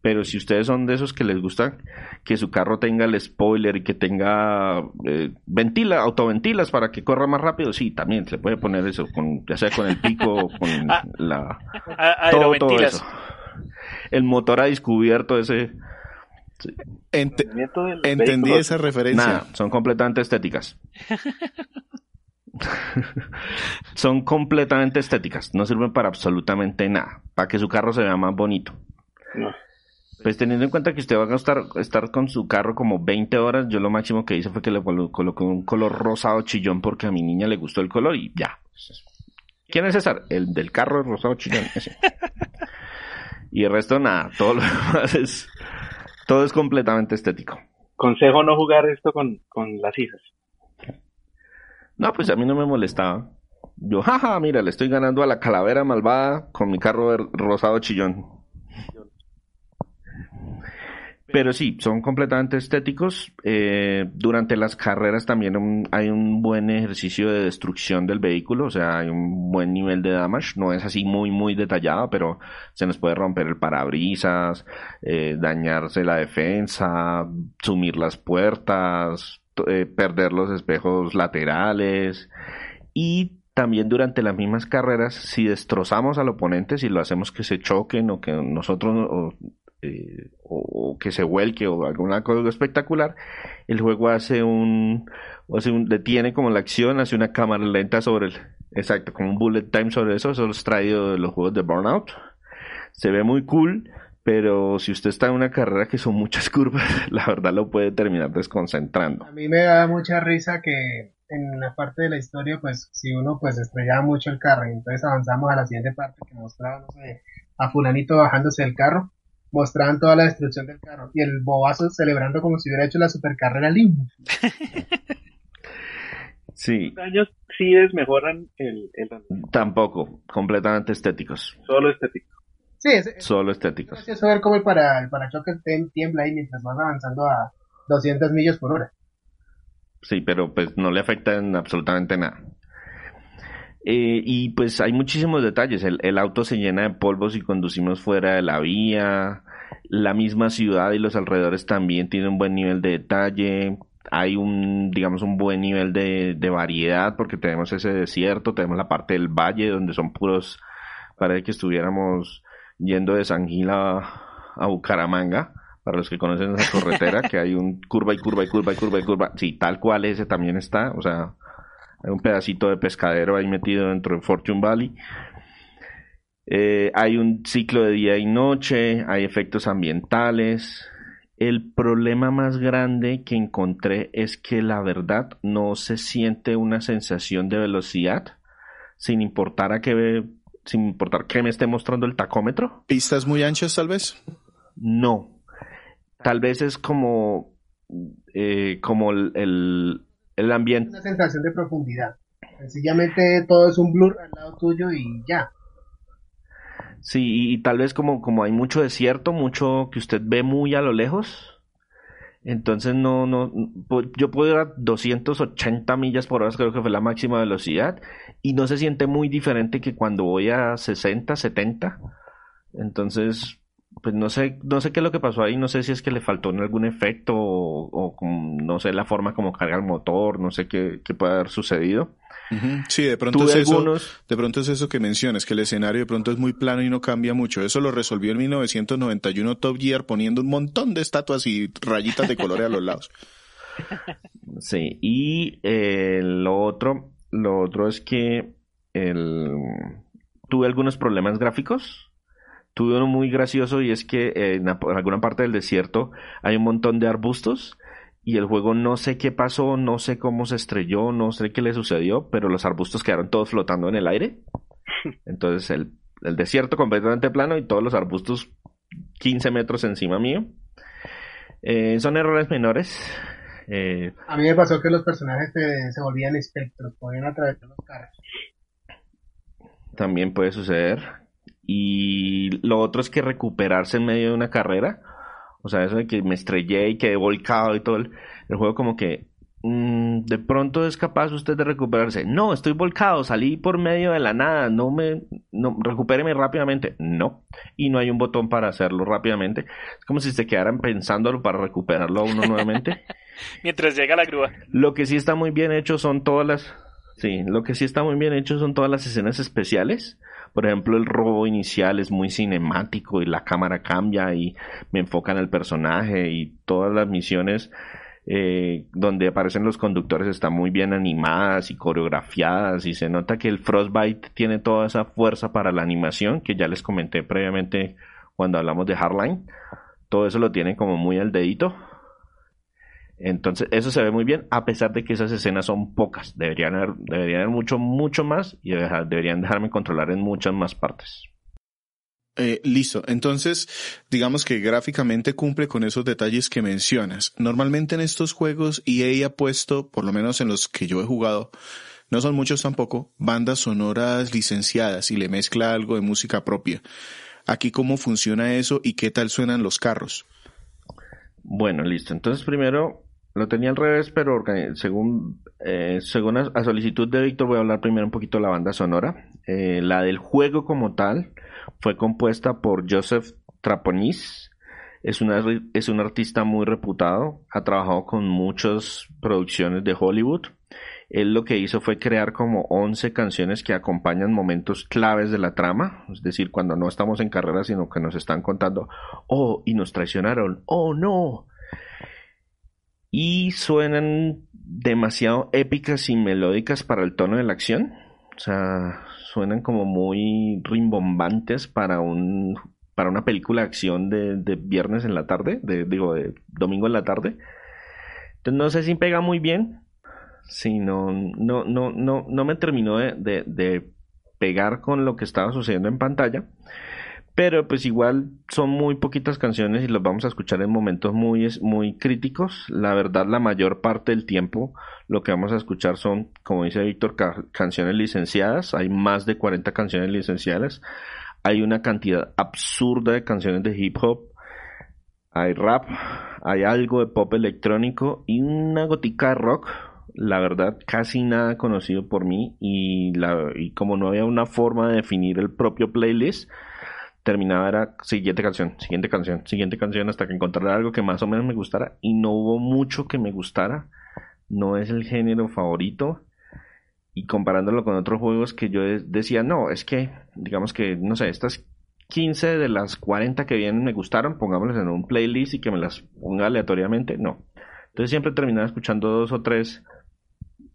pero si ustedes son de esos que les gusta que su carro tenga el spoiler y que tenga eh, ventila, autoventilas para que corra más rápido, sí, también se puede poner eso, con, ya sea con el pico, con ah, la... Todo, eso. El motor ha descubierto ese... entendí esa referencia. Nada, son completamente estéticas. son completamente estéticas, no sirven para absolutamente nada, para que su carro se vea más bonito. No. Pues teniendo en cuenta que usted va a estar, estar con su carro como 20 horas, yo lo máximo que hice fue que le coloqué un color rosado chillón porque a mi niña le gustó el color y ya. ¿Quién es César? El del carro rosado chillón. y el resto nada, todo lo demás es Todo es completamente estético. Consejo no jugar esto con, con las hijas. No, pues a mí no me molestaba. Yo, jaja, mira, le estoy ganando a la calavera malvada con mi carro rosado chillón. Pero sí, son completamente estéticos. Eh, durante las carreras también hay un buen ejercicio de destrucción del vehículo, o sea, hay un buen nivel de damage. No es así muy, muy detallado, pero se nos puede romper el parabrisas, eh, dañarse la defensa, sumir las puertas, eh, perder los espejos laterales. Y también durante las mismas carreras, si destrozamos al oponente, si lo hacemos que se choquen o que nosotros eh, o, que se vuelque o alguna cosa espectacular, el juego hace un, hace un, detiene como la acción, hace una cámara lenta sobre el, exacto, como un bullet time sobre eso, eso es traído de los juegos de Burnout. Se ve muy cool, pero si usted está en una carrera que son muchas curvas, la verdad lo puede terminar desconcentrando. A mí me da mucha risa que en la parte de la historia, pues si uno pues estrellaba mucho el carro entonces avanzamos a la siguiente parte que mostraba, a fulanito bajándose del carro mostraban toda la destrucción del carro y el bobazo celebrando como si hubiera hecho la supercarrera limpia. sí. Los años sí desmejoran el, el... Tampoco, completamente estéticos. Solo estéticos. Sí, es, solo estéticos. Es gracioso ver cómo el, para, el parachoques tiembla ahí mientras vas avanzando a 200 millas por hora. Sí, pero pues no le afecta en absolutamente nada. Eh, y pues hay muchísimos detalles. El, el, auto se llena de polvo si conducimos fuera de la vía. La misma ciudad y los alrededores también tienen un buen nivel de detalle. Hay un, digamos, un buen nivel de, de variedad porque tenemos ese desierto, tenemos la parte del valle donde son puros, parece que estuviéramos yendo de San Gil a, a Bucaramanga para los que conocen esa carretera, que hay un curva y curva y curva y curva y curva. Sí, tal cual ese también está, o sea, hay un pedacito de pescadero ahí metido dentro de Fortune Valley. Eh, hay un ciclo de día y noche, hay efectos ambientales. El problema más grande que encontré es que la verdad no se siente una sensación de velocidad sin importar a qué sin importar que me esté mostrando el tacómetro. ¿Pistas muy anchas tal vez? No. Tal vez es como eh, como el, el ambiente. Una sensación de profundidad. Sencillamente todo es un blur al lado tuyo y ya. Sí, y tal vez como, como hay mucho desierto, mucho que usted ve muy a lo lejos, entonces no, no, yo puedo ir a 280 millas por hora, creo que fue la máxima velocidad, y no se siente muy diferente que cuando voy a 60, 70. Entonces, pues no sé, no sé qué es lo que pasó ahí, no sé si es que le faltó en algún efecto o, no sé la forma como carga el motor, no sé qué, puede haber sucedido. Sí, de pronto es eso, de pronto es eso que mencionas, que el escenario de pronto es muy plano y no cambia mucho. Eso lo resolvió en 1991 Top Gear poniendo un montón de estatuas y rayitas de colores a los lados. Sí, y eh, lo otro, lo otro es que el, tuve algunos problemas gráficos tuve uno muy gracioso y es que en, alguna parte del desierto hay un montón de arbustos y el juego no sé qué pasó, no sé cómo se estrelló, no sé qué le sucedió, pero los arbustos quedaron todos flotando en el aire. Entonces el, desierto completamente plano y todos los arbustos 15 metros encima mío. Eh, son errores menores. Eh, a mí me pasó que los personajes se, volvían espectros, podían atravesar los carros. También puede suceder. Y lo otro es que recuperarse en medio de una carrera, o sea, eso de que me estrellé y quedé volcado y todo el, juego como que mm, de pronto es capaz usted de recuperarse. No, estoy volcado, salí por medio de la nada, no me, no, recupéreme rápidamente. No, y no hay un botón para hacerlo rápidamente. Es como si se quedaran pensándolo para recuperarlo a uno nuevamente. Mientras llega la grúa. Lo que sí está muy bien hecho son todas las, sí, lo que sí está muy bien hecho son todas las escenas especiales por ejemplo, el robo inicial es muy cinemático y la cámara cambia y me enfocan al personaje y todas las misiones eh, donde aparecen los conductores están muy bien animadas y coreografiadas y se nota que el Frostbite tiene toda esa fuerza para la animación que ya les comenté previamente cuando hablamos de Hardline. Todo eso lo tiene como muy al dedito entonces, eso se ve muy bien, a pesar de que esas escenas son pocas. Deberían haber, deberían haber mucho, mucho más y deberían dejarme controlar en muchas más partes. Eh, listo. Entonces, digamos que gráficamente cumple con esos detalles que mencionas. Normalmente en estos juegos EA ha puesto, por lo menos en los que yo he jugado, no son muchos tampoco, bandas sonoras licenciadas y le mezcla algo de música propia. Aquí cómo funciona eso y qué tal suenan los carros. Bueno, listo. Entonces primero lo tenía al revés, pero según, eh, según a, solicitud de Víctor voy a hablar primero un poquito de la banda sonora. Eh, la del juego como tal fue compuesta por Joseph Traponis. Es, una, es un artista muy reputado, ha trabajado con muchas producciones de Hollywood. Él lo que hizo fue crear como 11 canciones que acompañan momentos claves de la trama, es decir, cuando no estamos en carrera, sino que nos están contando, oh, y nos traicionaron, oh, no. Y suenan demasiado épicas y melódicas para el tono de la acción. O sea, suenan como muy rimbombantes para un para una película de acción de, viernes en la tarde, de, digo, de domingo en la tarde. Entonces no sé si pega muy bien, no, no, no, no, no me terminó de, de pegar con lo que estaba sucediendo en pantalla. Pero pues igual son muy poquitas canciones y las vamos a escuchar en momentos muy, muy críticos. La verdad, la mayor parte del tiempo lo que vamos a escuchar son, como dice Víctor, canciones licenciadas. Hay más de 40 canciones licenciadas. Hay una cantidad absurda de canciones de hip hop. Hay rap, hay algo de pop electrónico y una gotica de rock. La verdad, casi nada conocido por mí y, la, y como no había una forma de definir el propio playlist, terminaba era siguiente canción, siguiente canción, siguiente canción hasta que encontrara algo que más o menos me gustara y no hubo mucho que me gustara. No es el género favorito y comparándolo con otros juegos que yo decía, no, es que digamos que no sé, estas 15 de las 40 que vienen me gustaron, pongámoslas en un playlist y que me las ponga aleatoriamente, no. Entonces siempre terminaba escuchando dos o tres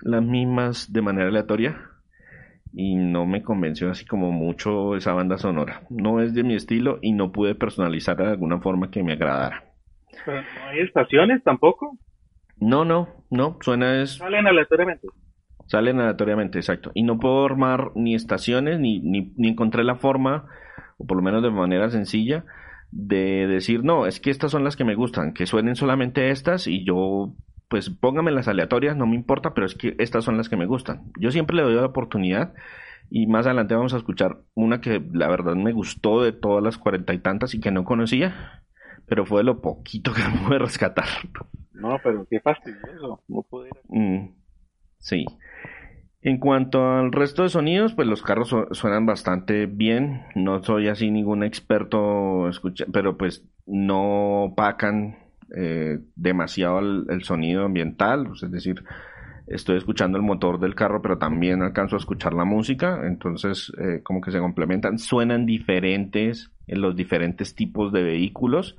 las mismas de manera aleatoria y no me convenció así como mucho esa banda sonora. No es de mi estilo y no pude personalizar de alguna forma que me agradara. ¿No hay estaciones tampoco? No, no, no, suena es... Salen aleatoriamente. Salen aleatoriamente, exacto. Y no puedo armar ni estaciones, ni, ni, ni encontré la forma, o por lo menos de manera sencilla, de decir, no, es que estas son las que me gustan, que suenen solamente estas y yo pues póngame las aleatorias, no me importa, pero es que estas son las que me gustan. Yo siempre le doy la oportunidad y más adelante vamos a escuchar una que la verdad me gustó de todas las cuarenta y tantas y que no conocía, pero fue de lo poquito que pude rescatar. No, pero qué fastidioso, no poder. Mm, sí. En cuanto al resto de sonidos, pues los carros suenan bastante bien. No soy así ningún experto, escucha, pero pues no opacan eh, demasiado el, sonido ambiental, pues, es decir, estoy escuchando el motor del carro, pero también alcanzo a escuchar la música, entonces eh, como que se complementan, suenan diferentes en los diferentes tipos de vehículos,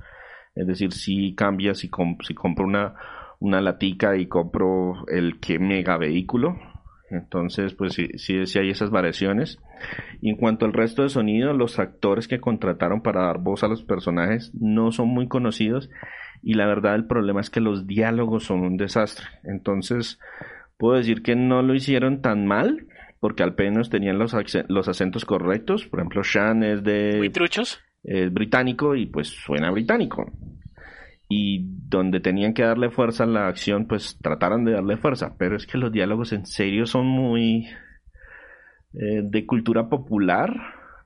es decir, si cambia si, compro una, una latica y compro el que mega vehículo, entonces, pues sí, sí, hay esas variaciones. Y en cuanto al resto de sonido, los actores que contrataron para dar voz a los personajes no son muy conocidos y la verdad el problema es que los diálogos son un desastre. Entonces, puedo decir que no lo hicieron tan mal, porque al menos tenían los, los acentos correctos. Por ejemplo, Shan es de... Muy truchos. Es británico y pues suena británico. Y donde tenían que darle fuerza a la acción, pues trataron de darle fuerza. Pero es que los diálogos en serio son muy... Eh, de cultura popular.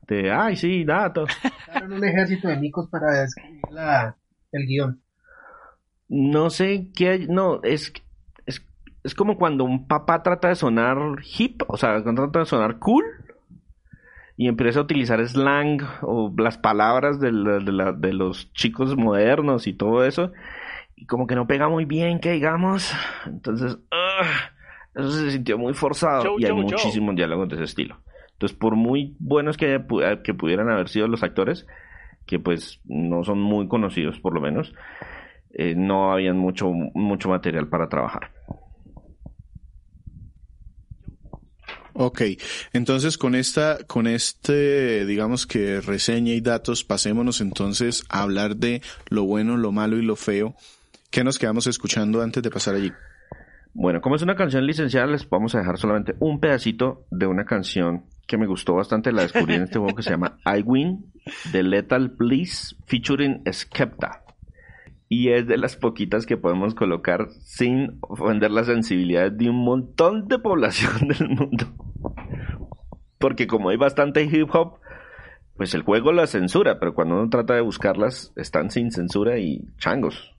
De, ay, sí, datos. un ejército de micos para escribir la, el guion no sé qué hay, no, es, es, es como cuando un papá trata de sonar hip, o sea, cuando trata de sonar cool y empieza a utilizar slang o las palabras de, de, los chicos modernos y todo eso, y como que no pega muy bien, que digamos, entonces, eso se sintió muy forzado y hay muchísimos diálogos de ese estilo. Entonces, por muy buenos que, que pudieran haber sido los actores, que pues no son muy conocidos por lo menos, eh, no había mucho, mucho material para trabajar. Ok, entonces con esta, con este, digamos que reseña y datos, pasémonos entonces a hablar de lo bueno, lo malo y lo feo. ¿Qué nos quedamos escuchando antes de pasar allí? Bueno, como es una canción licenciada, les vamos a dejar solamente un pedacito de una canción que me gustó bastante, la descubrí en este juego que se llama I Win, The Lethal Bliss, featuring Skepta. Y es de las poquitas que podemos colocar sin ofender las sensibilidades de un montón de población del mundo. Porque como hay bastante hip hop, pues el juego la censura, pero cuando uno trata de buscarlas, están sin censura y changos.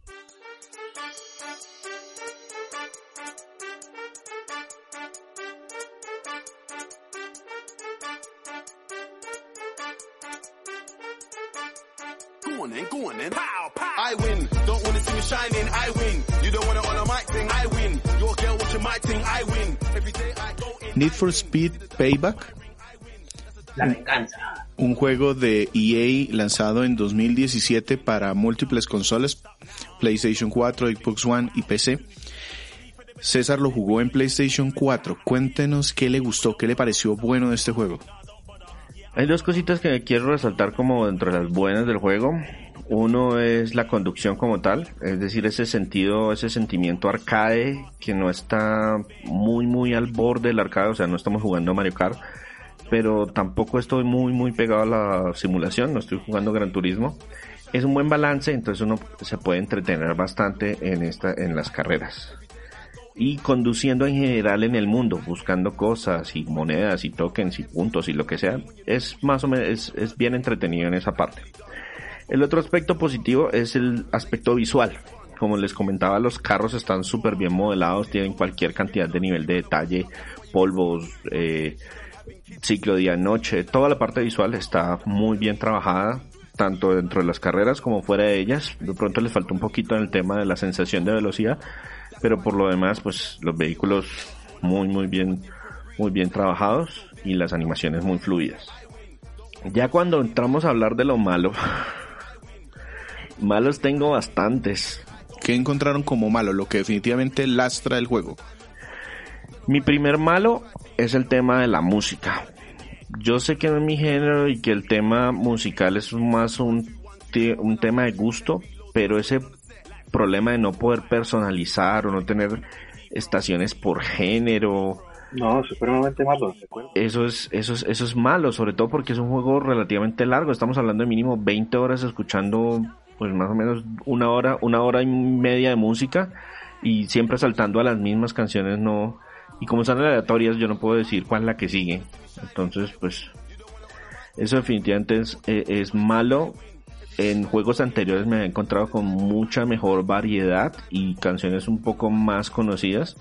For Speed Payback. La venganza. Un juego de EA lanzado en 2017 para múltiples consolas, PlayStation 4, Xbox One y PC. César lo jugó en PlayStation 4. Cuéntenos qué le gustó, qué le pareció bueno de este juego. Hay dos cositas que quiero resaltar como dentro de las buenas del juego. Uno es la conducción como tal, es decir, ese sentido, ese sentimiento arcade que no está muy, muy al borde del arcade, o sea, no estamos jugando Mario Kart, pero tampoco estoy muy, muy pegado a la simulación, no estoy jugando Gran Turismo. Es un buen balance, entonces uno se puede entretener bastante en, esta, en las carreras. Y conduciendo en general en el mundo, buscando cosas y monedas y tokens y puntos y lo que sea, es más o menos, es bien entretenido en esa parte. El otro aspecto positivo es el aspecto visual. Como les comentaba, los carros están súper bien modelados, tienen cualquier cantidad de nivel de detalle, polvos, eh, ciclo día-noche, toda la parte visual está muy bien trabajada, tanto dentro de las carreras como fuera de ellas. De pronto les falta un poquito en el tema de la sensación de velocidad, pero por lo demás, pues los vehículos muy, muy bien, muy bien trabajados y las animaciones muy fluidas. Ya cuando entramos a hablar de lo malo, Malos tengo bastantes. ¿Qué encontraron como malo? Lo que definitivamente lastra el juego. Mi primer malo es el tema de la música. Yo sé que no es mi género y que el tema musical es más un, un tema de gusto, pero ese problema de no poder personalizar o no tener estaciones por género. No, supremamente malo. Eso es, eso es, eso es malo, sobre todo porque es un juego relativamente largo. Estamos hablando de mínimo 20 horas escuchando pues más o menos una hora, una hora y media de música y siempre saltando a las mismas canciones no y como son aleatorias yo no puedo decir cuál es la que sigue. Entonces pues eso definitivamente es, e, es malo. En juegos anteriores me he encontrado con mucha mejor variedad y canciones un poco más conocidas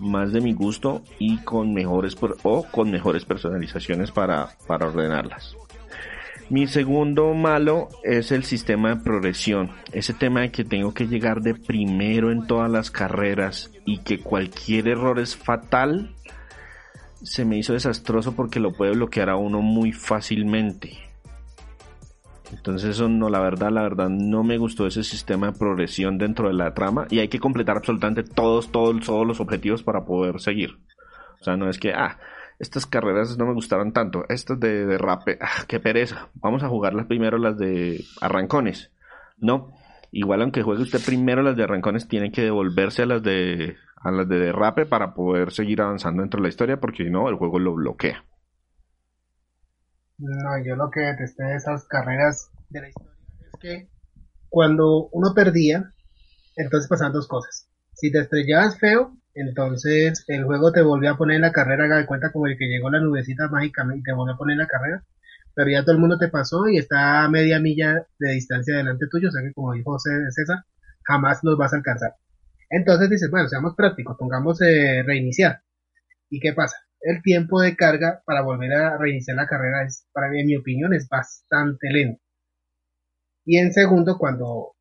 más de mi gusto y con mejores o con mejores personalizaciones para, para ordenarlas mi segundo malo es el sistema de progresión. Ese tema de que tengo que llegar de primero en todas las carreras y que cualquier error es fatal, se me hizo desastroso porque lo puede bloquear a uno muy fácilmente. Entonces eso no, la verdad, la verdad no me gustó ese sistema de progresión dentro de la trama y hay que completar absolutamente todos, todos, todos los objetivos para poder seguir. O sea, no es que, ah, estas carreras no me gustaron tanto. Estas de derrape, ah, qué pereza. Vamos a jugarlas primero las de arrancones. No, igual aunque juegue usted primero las de arrancones, tiene que devolverse a las de a las de derrape para poder seguir avanzando dentro de la historia, porque si no, el juego lo bloquea. No, yo lo que detesté de esas carreras de la historia es que cuando uno perdía, entonces pasaban dos cosas. Si te estrellabas feo, entonces el juego te volvió a poner en la carrera, haga de cuenta como el que llegó la nubecita mágicamente y te volvió a poner en la carrera, pero ya todo el mundo te pasó y está a media milla de distancia delante tuyo, o sea que como dijo César, jamás los vas a alcanzar. Entonces dices, bueno, seamos prácticos, pongamos eh, reiniciar. ¿Y qué pasa? El tiempo de carga para volver a reiniciar la carrera es, para mí, en mi opinión, es bastante lento. Y en segundo, cuando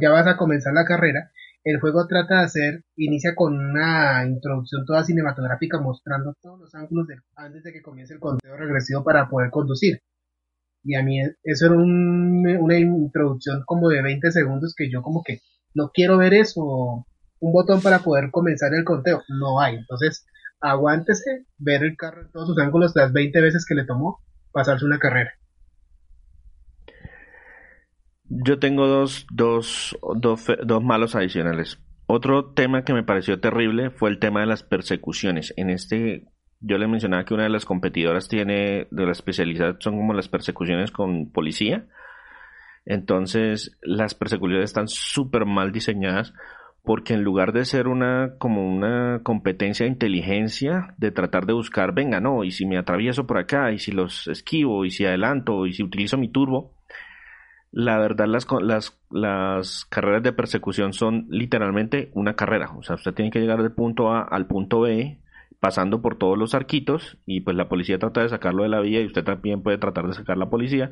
ya vas a comenzar la carrera, el juego trata de hacer, inicia con una introducción toda cinematográfica mostrando todos los ángulos antes de que comience el conteo regresivo para poder conducir. Y a mí eso era una introducción como de 20 segundos que yo como que no quiero ver eso, un botón para poder comenzar el conteo, no hay. Entonces, aguántese ver el carro en todos sus ángulos las 20 veces que le tomó pasarse una carrera. Yo tengo dos, dos, dos, dos malos adicionales. Otro tema que me pareció terrible fue el tema de las persecuciones. En este yo le mencionaba que una de las competidoras tiene de la especialidad son como las persecuciones con policía. Entonces, las persecuciones están súper mal diseñadas porque en lugar de ser una como una competencia de inteligencia de tratar de buscar, venga, no, y si me atravieso por acá, y si los esquivo, y si adelanto, y si utilizo mi turbo, la verdad las, las, las carreras de persecución son literalmente una carrera, o sea, usted tiene que llegar del punto A al punto B pasando por todos los arquitos y pues la policía trata de sacarlo de la vía y usted también puede tratar de sacar la policía,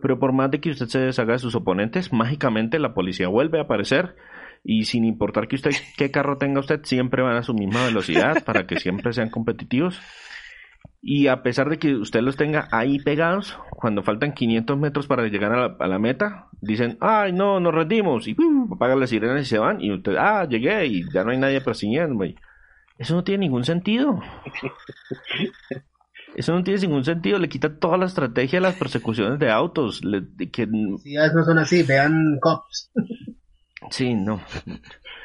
pero por más de que usted se deshaga de sus oponentes, mágicamente la policía vuelve a aparecer y sin importar que usted qué carro tenga usted, siempre van a su misma velocidad para que siempre sean competitivos. Y a pesar de que usted los tenga ahí pegados, cuando faltan 500 metros para llegar a la, meta, dicen, ay, no, nos rendimos, y uh, apagan las sirenas y se van, y usted, ah, llegué, y ya no hay nadie persiguiéndome. Eso no tiene ningún sentido. Eso no tiene ningún sentido, le quita toda la estrategia de las persecuciones de autos. Le, que... Si no son así, vean cops. Sí, no.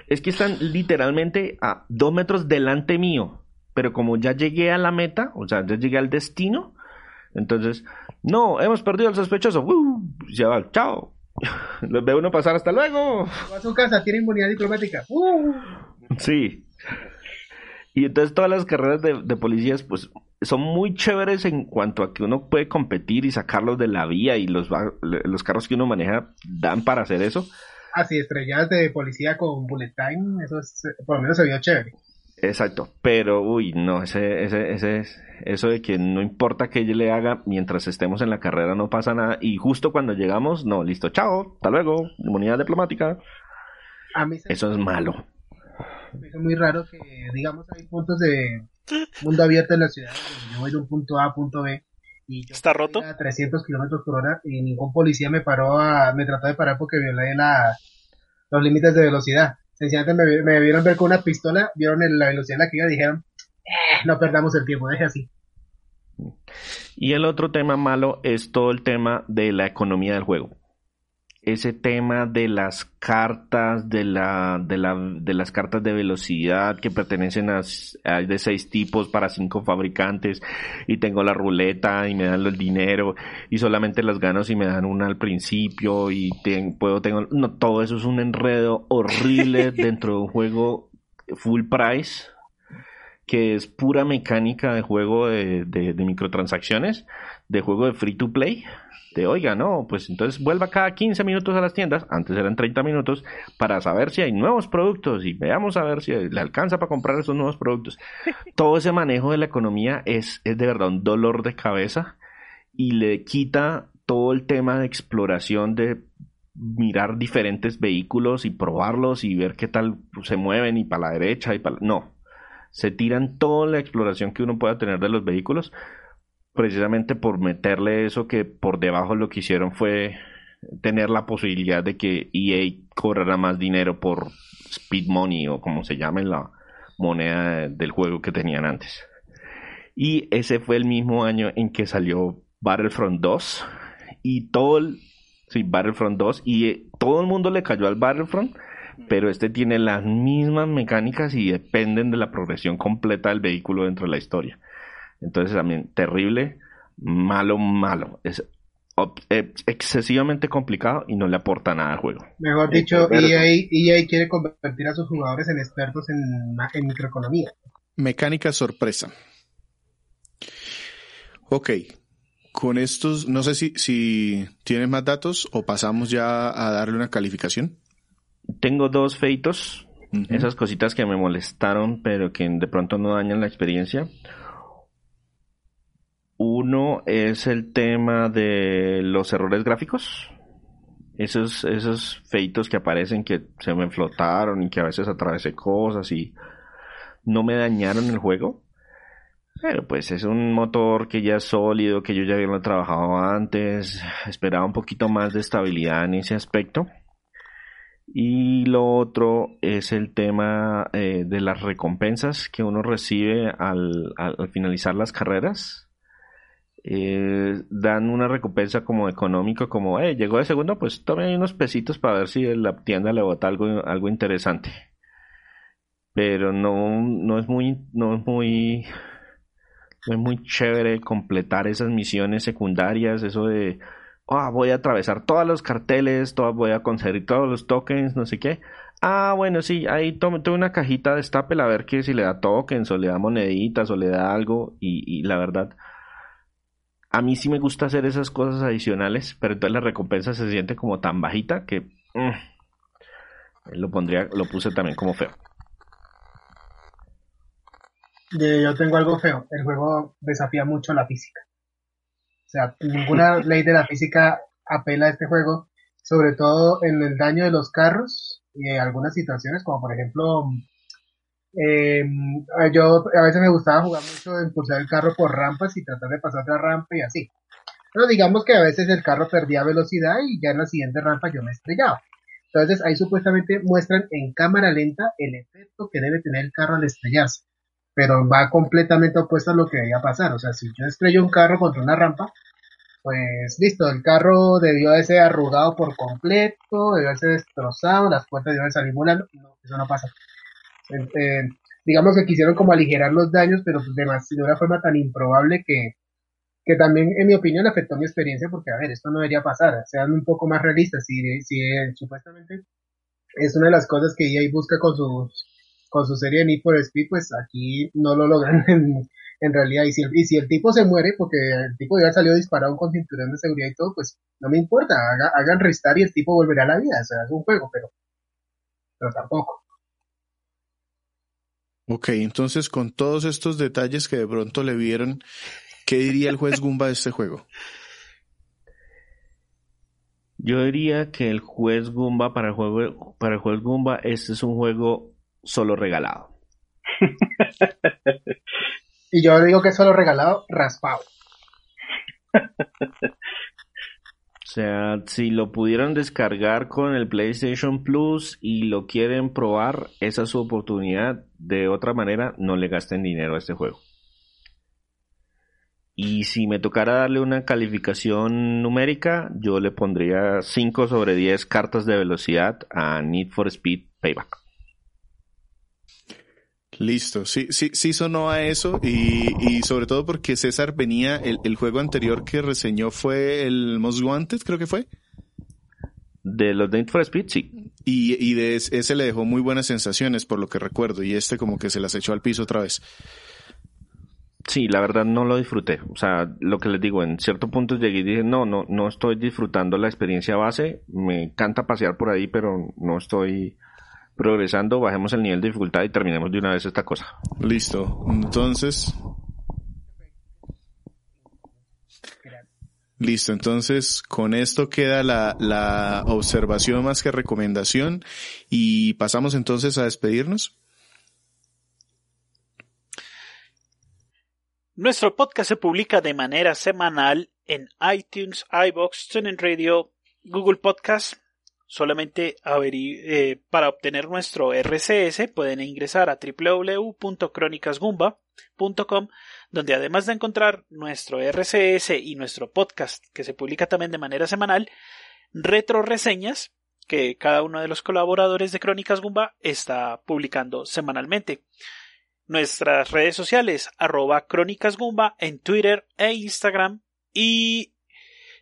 Es que están literalmente a dos metros delante mío. Pero como ya llegué a la meta, o sea, ya llegué al destino, entonces, no, hemos perdido al sospechoso. Uh, ya va, chao. Los ve uno pasar, hasta luego. Va a su casa, tiene inmunidad diplomática. Uh. Sí. Y entonces todas las carreras de, de, policías, pues, son muy chéveres en cuanto a que uno puede competir y sacarlos de la vía y los, los carros que uno maneja dan para hacer eso así estrellas de policía con bullet time, eso es, por lo menos se vio chévere. Exacto, pero uy, no, ese, ese, ese, eso de que no importa que ella le haga mientras estemos en la carrera no pasa nada y justo cuando llegamos, no, listo, chao, hasta luego, inmunidad diplomática. eso es malo. Es muy raro que, digamos, hay puntos de mundo abierto en la ciudad, yo voy de un punto A a punto B y ¿Está roto? A 300 kilómetros por hora y ningún policía me paró a, me trató de parar porque violé la, los límites de velocidad. Sencillamente me, me vieron ver con una pistola, vieron la velocidad en la que iba y dijeron, eh, no perdamos el tiempo, deje así. Y el otro tema malo es todo el tema de la economía del juego ese tema de las cartas, de, la, de, la, de las cartas de velocidad que pertenecen a, de seis tipos para cinco fabricantes y tengo la ruleta y me dan el dinero y solamente las gano si me dan una al principio y puedo tengo no todo eso es un enredo horrible dentro de un juego full price que es pura mecánica de juego de, de microtransacciones de juego de free to play oiga, no, pues entonces vuelva cada 15 minutos a las tiendas, antes eran 30 minutos, para saber si hay nuevos productos y veamos a ver si le alcanza para comprar esos nuevos productos. Todo ese manejo de la economía es, es de verdad un dolor de cabeza y le quita todo el tema de exploración de mirar diferentes vehículos y probarlos y ver qué tal se mueven y para la derecha y para no se tiran toda la exploración que uno pueda tener de los vehículos precisamente por meterle eso que por debajo lo que hicieron fue tener la posibilidad de que EA cobrara más dinero por speed money o como se llame la moneda del juego que tenían antes. Y ese fue el mismo año en que salió Battlefront 2 y todo el Battlefront 2 y todo el mundo le cayó al Battlefront, pero este tiene las mismas mecánicas y dependen de la progresión completa del vehículo dentro de la historia. Entonces también terrible, malo, malo. Es excesivamente complicado y no le aporta nada al juego. Mejor dicho, EA, EA, quiere convertir a sus jugadores en expertos en, en microeconomía. Mecánica sorpresa. Ok, con estos, no sé si, si tienes más datos o pasamos ya a darle una calificación. Tengo dos feitos, esas cositas que me molestaron, pero que de pronto no dañan la experiencia. Uno es el tema de los errores gráficos. Esos, feitos que aparecen que se me flotaron y que a veces atravesé cosas y no me dañaron el juego. Pero pues es un motor que ya es sólido, que yo ya había trabajado antes. Esperaba un poquito más de estabilidad en ese aspecto. Y lo otro es el tema eh, de las recompensas que uno recibe al finalizar las carreras eh, dan una recompensa como económico, como, eh, llegó de segundo, pues tome unos pesitos para ver si la tienda le bota algo, algo interesante. Pero no, no es muy, no es muy, Es muy chévere completar esas misiones secundarias, eso de, ah, voy a atravesar todos los carteles, todo, voy a conseguir todos los tokens, no sé qué. Ah, bueno, sí, ahí tome, una cajita, destápela a ver que si le da tokens o le da moneditas o le da algo y, la verdad, a mí sí me gusta hacer esas cosas adicionales, pero entonces la recompensa se siente como tan bajita que mm, lo pondría, lo puse también como feo. Yo tengo algo feo, el juego desafía mucho la física. O sea, ninguna ley de la física apela a este juego, sobre todo en el daño de los carros y algunas situaciones, como por ejemplo, eh, yo a veces me gustaba jugar mucho de impulsar el carro por rampas y tratar de pasar otra rampa y así. Pero digamos que a veces el carro perdía velocidad y ya en la siguiente rampa yo me estrellaba. Entonces ahí supuestamente muestran en cámara lenta el efecto que debe tener el carro al estrellarse. Pero va completamente opuesto a lo que debía pasar. O sea, si yo estrello un carro contra una rampa, pues listo, el carro debió de ser arrugado por completo, debió de ser destrozado, las puertas debieron salir volando, no, eso no pasa. Eh, digamos que quisieron como aligerar los daños, pero pues de, de una forma tan improbable que, que también, en mi opinión, afectó mi experiencia, porque, a ver, esto no debería pasar, sean un poco más realistas, si, si eh, supuestamente es una de las cosas que EA busca con su, con su serie de Need for Speed, pues aquí no lo logran en, en realidad, y si, el, y si el tipo se muere, porque el tipo ya salió disparado con cinturón de seguridad y todo, pues no me importa, hagan restar y el tipo volverá a la vida, o sea, es un juego, pero, pero tampoco. Ok, entonces con todos estos detalles que de pronto le vieron, ¿qué diría el juez Gumba de este juego? Yo diría que el juez Gumba para el juego para el juez Gumba este es un juego solo regalado. Y yo digo que solo regalado, raspado. O sea, si lo pudieran descargar con el PlayStation Plus y lo quieren probar, esa es su oportunidad. De otra manera, no le gasten dinero a este juego. Y si me tocara darle una calificación numérica, yo le pondría 5 sobre 10 cartas de velocidad a Need for Speed Payback. Listo, sí, sí, sí sonó a eso y, y sobre todo porque César venía, el, el, juego anterior que reseñó fue el Most Wanted, creo que fue. De los Need for Speed, sí. Y, y de ese le dejó muy buenas sensaciones por lo que recuerdo y este como que se las echó al piso otra vez. Sí, la verdad no lo disfruté. O sea, lo que les digo, en cierto punto llegué y dije, no, no, no estoy disfrutando la experiencia base. Me encanta pasear por ahí, pero no estoy progresando, bajemos el nivel de dificultad y terminemos de una vez esta cosa. Listo. Entonces. Listo, entonces con esto queda la, la observación más que recomendación y pasamos entonces a despedirnos. Nuestro podcast se publica de manera semanal en iTunes, iBox, TuneIn Radio, Google Podcast, Solamente eh, para obtener nuestro RCS pueden ingresar a www.cronicasgumba.com donde además de encontrar nuestro RCS y nuestro podcast que se publica también de manera semanal, retro reseñas que cada uno de los colaboradores de Crónicas Gumba está publicando semanalmente. Nuestras redes sociales arroba Crónicas Gumba en Twitter e Instagram y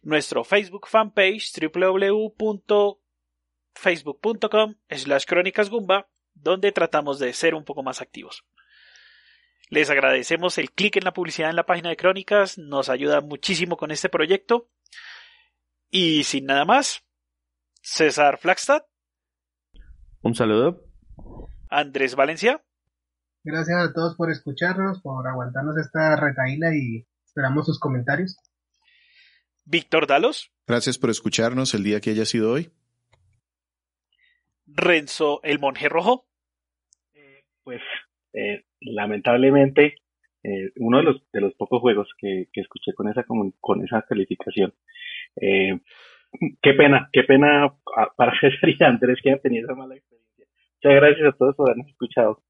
nuestro Facebook fanpage www facebook.com slash crónicas gumba, donde tratamos de ser un poco más activos. Les agradecemos el clic en la publicidad en la página de Crónicas, nos ayuda muchísimo con este proyecto. Y sin nada más, César Flagstad. Un saludo. Andrés Valencia. Gracias a todos por escucharnos, por aguantarnos esta retaíla y esperamos sus comentarios. Víctor Dalos. Gracias por escucharnos el día que haya sido hoy. Renzo el Monje Rojo? Eh, pues eh, lamentablemente eh, uno de los de los pocos juegos que, escuché con esa con, esa calificación. qué pena, qué pena para César y Andrés que han tenido esa mala experiencia. Muchas gracias a todos por habernos escuchado.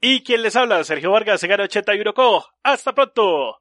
Y quien les habla, Sergio Vargas, Segara 80 y Hasta pronto.